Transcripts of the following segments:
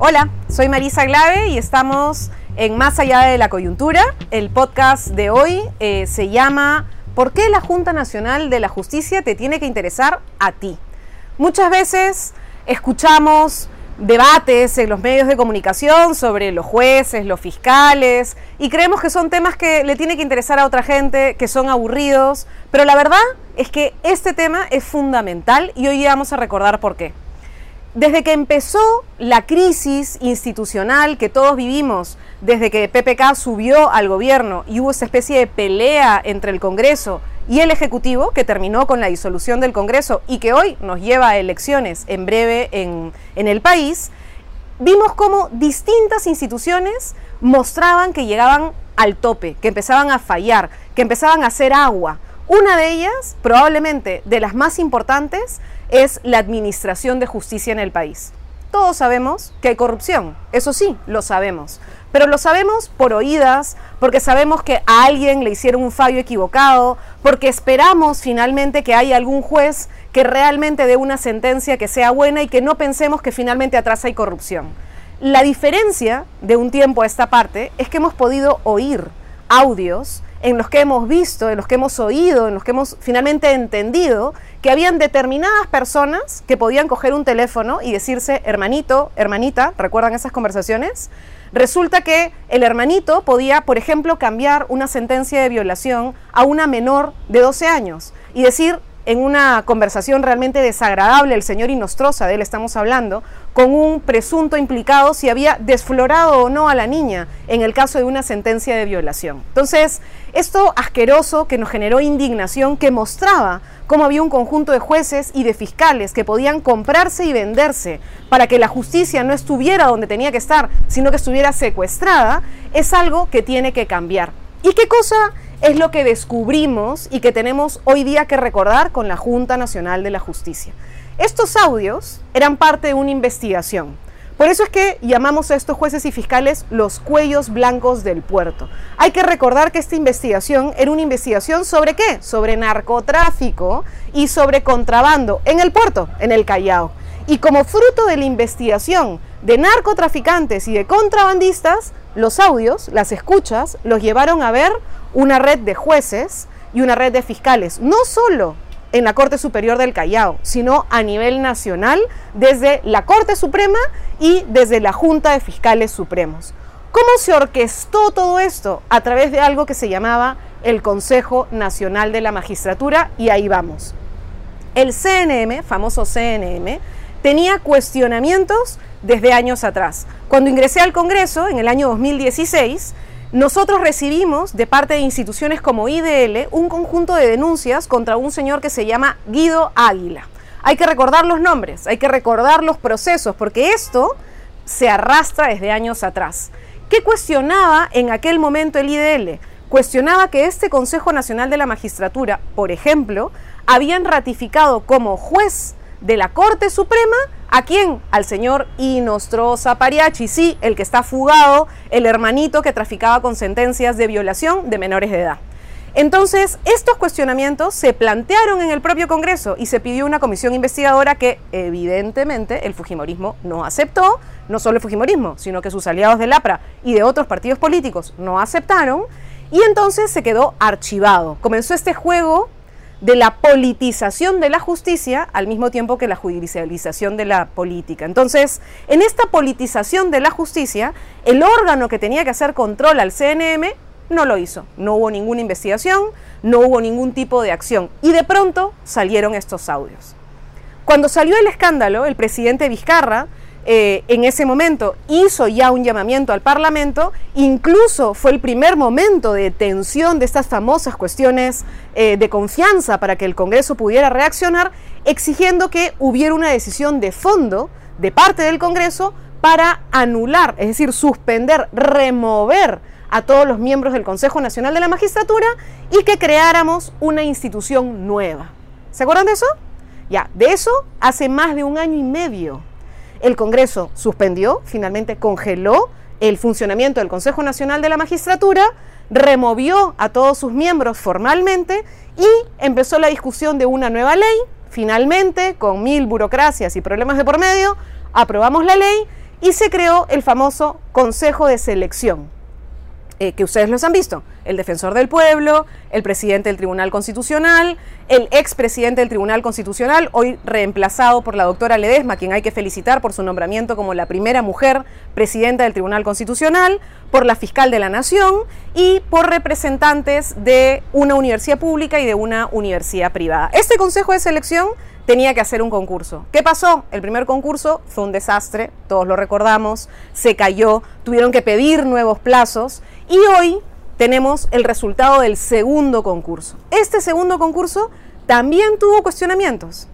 Hola, soy Marisa Glave y estamos en Más allá de la coyuntura. El podcast de hoy eh, se llama ¿Por qué la Junta Nacional de la Justicia te tiene que interesar a ti? Muchas veces escuchamos debates en los medios de comunicación sobre los jueces, los fiscales, y creemos que son temas que le tiene que interesar a otra gente, que son aburridos, pero la verdad es que este tema es fundamental y hoy vamos a recordar por qué. Desde que empezó la crisis institucional que todos vivimos, desde que PPK subió al gobierno y hubo esa especie de pelea entre el Congreso y el Ejecutivo, que terminó con la disolución del Congreso y que hoy nos lleva a elecciones en breve en, en el país, vimos cómo distintas instituciones mostraban que llegaban al tope, que empezaban a fallar, que empezaban a hacer agua. Una de ellas, probablemente de las más importantes, es la administración de justicia en el país. Todos sabemos que hay corrupción, eso sí, lo sabemos, pero lo sabemos por oídas, porque sabemos que a alguien le hicieron un fallo equivocado, porque esperamos finalmente que haya algún juez que realmente dé una sentencia que sea buena y que no pensemos que finalmente atrás hay corrupción. La diferencia de un tiempo a esta parte es que hemos podido oír audios en los que hemos visto, en los que hemos oído, en los que hemos finalmente entendido que habían determinadas personas que podían coger un teléfono y decirse hermanito, hermanita, ¿recuerdan esas conversaciones? Resulta que el hermanito podía, por ejemplo, cambiar una sentencia de violación a una menor de 12 años y decir en una conversación realmente desagradable, el señor Inostroza, de él estamos hablando, con un presunto implicado si había desflorado o no a la niña en el caso de una sentencia de violación. Entonces, esto asqueroso que nos generó indignación, que mostraba cómo había un conjunto de jueces y de fiscales que podían comprarse y venderse para que la justicia no estuviera donde tenía que estar, sino que estuviera secuestrada, es algo que tiene que cambiar. ¿Y qué cosa es lo que descubrimos y que tenemos hoy día que recordar con la Junta Nacional de la Justicia. Estos audios eran parte de una investigación. Por eso es que llamamos a estos jueces y fiscales los cuellos blancos del puerto. Hay que recordar que esta investigación era una investigación sobre qué? Sobre narcotráfico y sobre contrabando en el puerto, en el Callao. Y como fruto de la investigación de narcotraficantes y de contrabandistas, los audios, las escuchas, los llevaron a ver una red de jueces y una red de fiscales, no solo en la Corte Superior del Callao, sino a nivel nacional desde la Corte Suprema y desde la Junta de Fiscales Supremos. ¿Cómo se orquestó todo esto? A través de algo que se llamaba el Consejo Nacional de la Magistratura y ahí vamos. El CNM, famoso CNM, tenía cuestionamientos desde años atrás. Cuando ingresé al Congreso en el año 2016, nosotros recibimos de parte de instituciones como IDL un conjunto de denuncias contra un señor que se llama Guido Águila. Hay que recordar los nombres, hay que recordar los procesos, porque esto se arrastra desde años atrás. ¿Qué cuestionaba en aquel momento el IDL? Cuestionaba que este Consejo Nacional de la Magistratura, por ejemplo, habían ratificado como juez de la Corte Suprema ¿A quién? Al señor Inostroza Pariachi, sí, el que está fugado, el hermanito que traficaba con sentencias de violación de menores de edad. Entonces, estos cuestionamientos se plantearon en el propio Congreso y se pidió una comisión investigadora que evidentemente el Fujimorismo no aceptó, no solo el Fujimorismo, sino que sus aliados del APRA y de otros partidos políticos no aceptaron, y entonces se quedó archivado. Comenzó este juego de la politización de la justicia al mismo tiempo que la judicialización de la política. Entonces, en esta politización de la justicia, el órgano que tenía que hacer control al CNM no lo hizo. No hubo ninguna investigación, no hubo ningún tipo de acción. Y de pronto salieron estos audios. Cuando salió el escándalo, el presidente Vizcarra eh, en ese momento hizo ya un llamamiento al Parlamento, incluso fue el primer momento de tensión de estas famosas cuestiones eh, de confianza para que el Congreso pudiera reaccionar, exigiendo que hubiera una decisión de fondo de parte del Congreso para anular, es decir, suspender, remover a todos los miembros del Consejo Nacional de la Magistratura y que creáramos una institución nueva. ¿Se acuerdan de eso? Ya, de eso hace más de un año y medio. El Congreso suspendió, finalmente congeló el funcionamiento del Consejo Nacional de la Magistratura, removió a todos sus miembros formalmente y empezó la discusión de una nueva ley. Finalmente, con mil burocracias y problemas de por medio, aprobamos la ley y se creó el famoso Consejo de Selección, eh, que ustedes los han visto, el defensor del pueblo, el presidente del Tribunal Constitucional, el expresidente del Tribunal Constitucional, hoy reemplazado por la doctora Ledesma, quien hay que felicitar por su nombramiento como la primera mujer presidenta del Tribunal Constitucional, por la fiscal de la Nación y por representantes de una universidad pública y de una universidad privada. Este Consejo de Selección tenía que hacer un concurso. ¿Qué pasó? El primer concurso fue un desastre, todos lo recordamos, se cayó, tuvieron que pedir nuevos plazos y hoy tenemos el resultado del segundo concurso. Este segundo concurso también tuvo cuestionamientos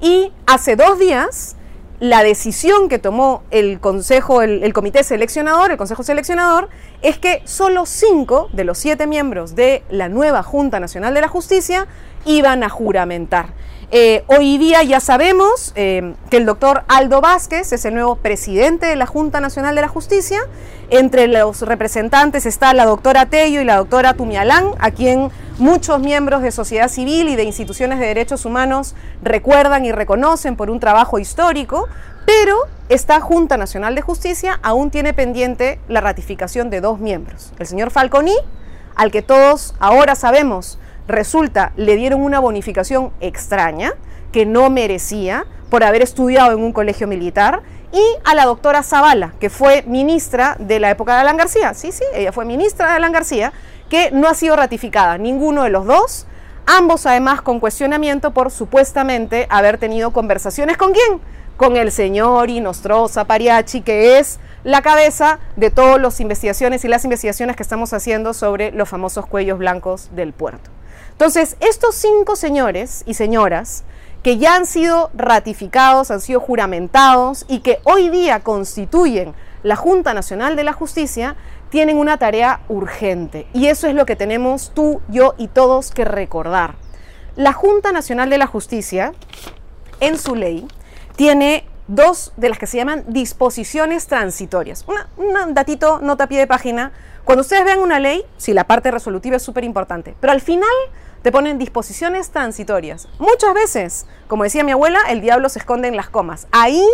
y hace dos días la decisión que tomó el consejo, el, comité seleccionador, el consejo seleccionador, es que solo cinco de los siete miembros de la nueva Junta Nacional de la Justicia iban a juramentar. Eh, hoy día ya sabemos eh, que el doctor Aldo Vázquez es el nuevo presidente de la Junta Nacional de la Justicia. Entre los representantes está la doctora Tello y la doctora Tumialán, a quien muchos miembros de sociedad civil y de instituciones de derechos humanos recuerdan y reconocen por un trabajo histórico, pero esta Junta Nacional de Justicia aún tiene pendiente la ratificación de dos miembros, el señor Falconi, al que todos ahora sabemos resulta, le dieron una bonificación extraña que no merecía por haber estudiado en un colegio militar y a la doctora Zavala, que fue ministra de la época de Alan García. Sí, sí, ella fue ministra de Alan García, que no ha sido ratificada, ninguno de los dos, ambos además con cuestionamiento por supuestamente haber tenido conversaciones con quién? Con el señor Inostroza Pariachi, que es la cabeza de todas las investigaciones y las investigaciones que estamos haciendo sobre los famosos cuellos blancos del puerto. Entonces, estos cinco señores y señoras que ya han sido ratificados, han sido juramentados y que hoy día constituyen la Junta Nacional de la Justicia, tienen una tarea urgente. Y eso es lo que tenemos tú, yo y todos que recordar. La Junta Nacional de la Justicia, en su ley, tiene dos de las que se llaman disposiciones transitorias. un datito, nota a pie de página. Cuando ustedes vean una ley, sí, la parte resolutiva es súper importante, pero al final te ponen disposiciones transitorias. Muchas veces, como decía mi abuela, el diablo se esconde en las comas. Ahí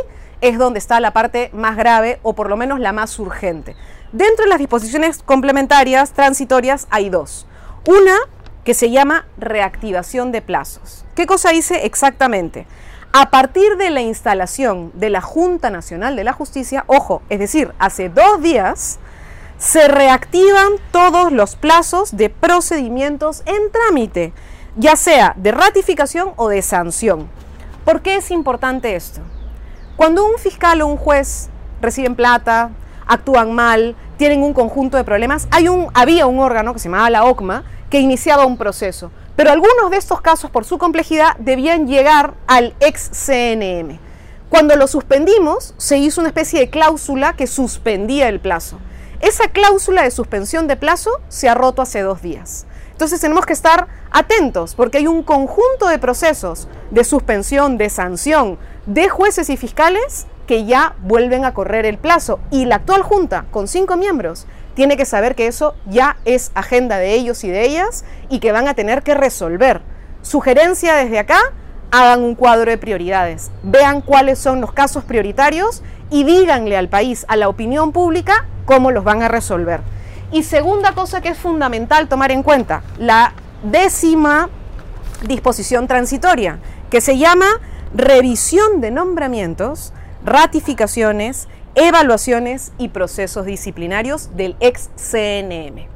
es donde está la parte más grave o por lo menos la más urgente. Dentro de las disposiciones complementarias transitorias hay dos. Una que se llama reactivación de plazos. ¿Qué cosa dice exactamente? A partir de la instalación de la Junta Nacional de la Justicia, ojo, es decir, hace dos días, se reactivan todos los plazos de procedimientos en trámite, ya sea de ratificación o de sanción. ¿Por qué es importante esto? Cuando un fiscal o un juez reciben plata, actúan mal, tienen un conjunto de problemas, hay un, había un órgano que se llamaba la OCMA que iniciaba un proceso. Pero algunos de estos casos, por su complejidad, debían llegar al ex CNM. Cuando lo suspendimos, se hizo una especie de cláusula que suspendía el plazo. Esa cláusula de suspensión de plazo se ha roto hace dos días. Entonces tenemos que estar atentos porque hay un conjunto de procesos de suspensión, de sanción de jueces y fiscales que ya vuelven a correr el plazo. Y la actual Junta, con cinco miembros, tiene que saber que eso ya es agenda de ellos y de ellas y que van a tener que resolver. Sugerencia desde acá, hagan un cuadro de prioridades, vean cuáles son los casos prioritarios y díganle al país, a la opinión pública, cómo los van a resolver. Y segunda cosa que es fundamental tomar en cuenta, la décima disposición transitoria, que se llama revisión de nombramientos, ratificaciones, evaluaciones y procesos disciplinarios del ex CNM.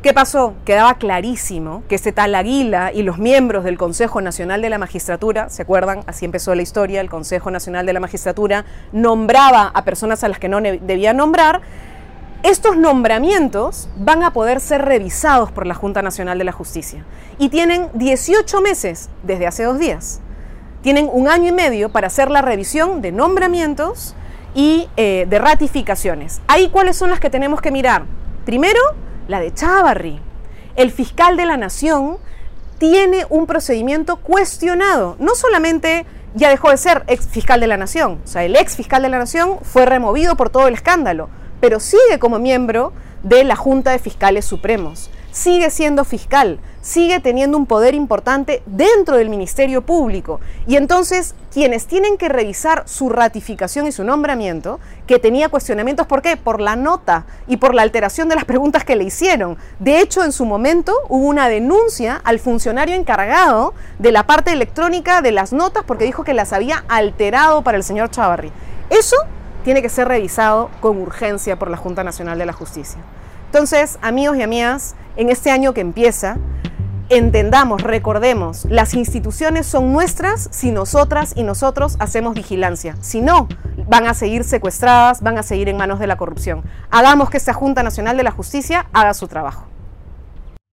¿Qué pasó? Quedaba clarísimo que este tal Aguila y los miembros del Consejo Nacional de la Magistratura, ¿se acuerdan? Así empezó la historia, el Consejo Nacional de la Magistratura nombraba a personas a las que no debía nombrar. Estos nombramientos van a poder ser revisados por la Junta Nacional de la Justicia y tienen 18 meses desde hace dos días. Tienen un año y medio para hacer la revisión de nombramientos y eh, de ratificaciones. Ahí cuáles son las que tenemos que mirar. Primero, la de Chavarri. El fiscal de la nación tiene un procedimiento cuestionado. No solamente ya dejó de ser ex fiscal de la nación, o sea, el ex fiscal de la nación fue removido por todo el escándalo, pero sigue como miembro de la Junta de Fiscales Supremos. Sigue siendo fiscal, sigue teniendo un poder importante dentro del Ministerio Público. Y entonces quienes tienen que revisar su ratificación y su nombramiento, que tenía cuestionamientos, ¿por qué? Por la nota y por la alteración de las preguntas que le hicieron. De hecho, en su momento hubo una denuncia al funcionario encargado de la parte electrónica de las notas porque dijo que las había alterado para el señor Chavarri. Eso tiene que ser revisado con urgencia por la Junta Nacional de la Justicia. Entonces, amigos y amigas, en este año que empieza, entendamos, recordemos, las instituciones son nuestras si nosotras y nosotros hacemos vigilancia. Si no, van a seguir secuestradas, van a seguir en manos de la corrupción. Hagamos que esta Junta Nacional de la Justicia haga su trabajo.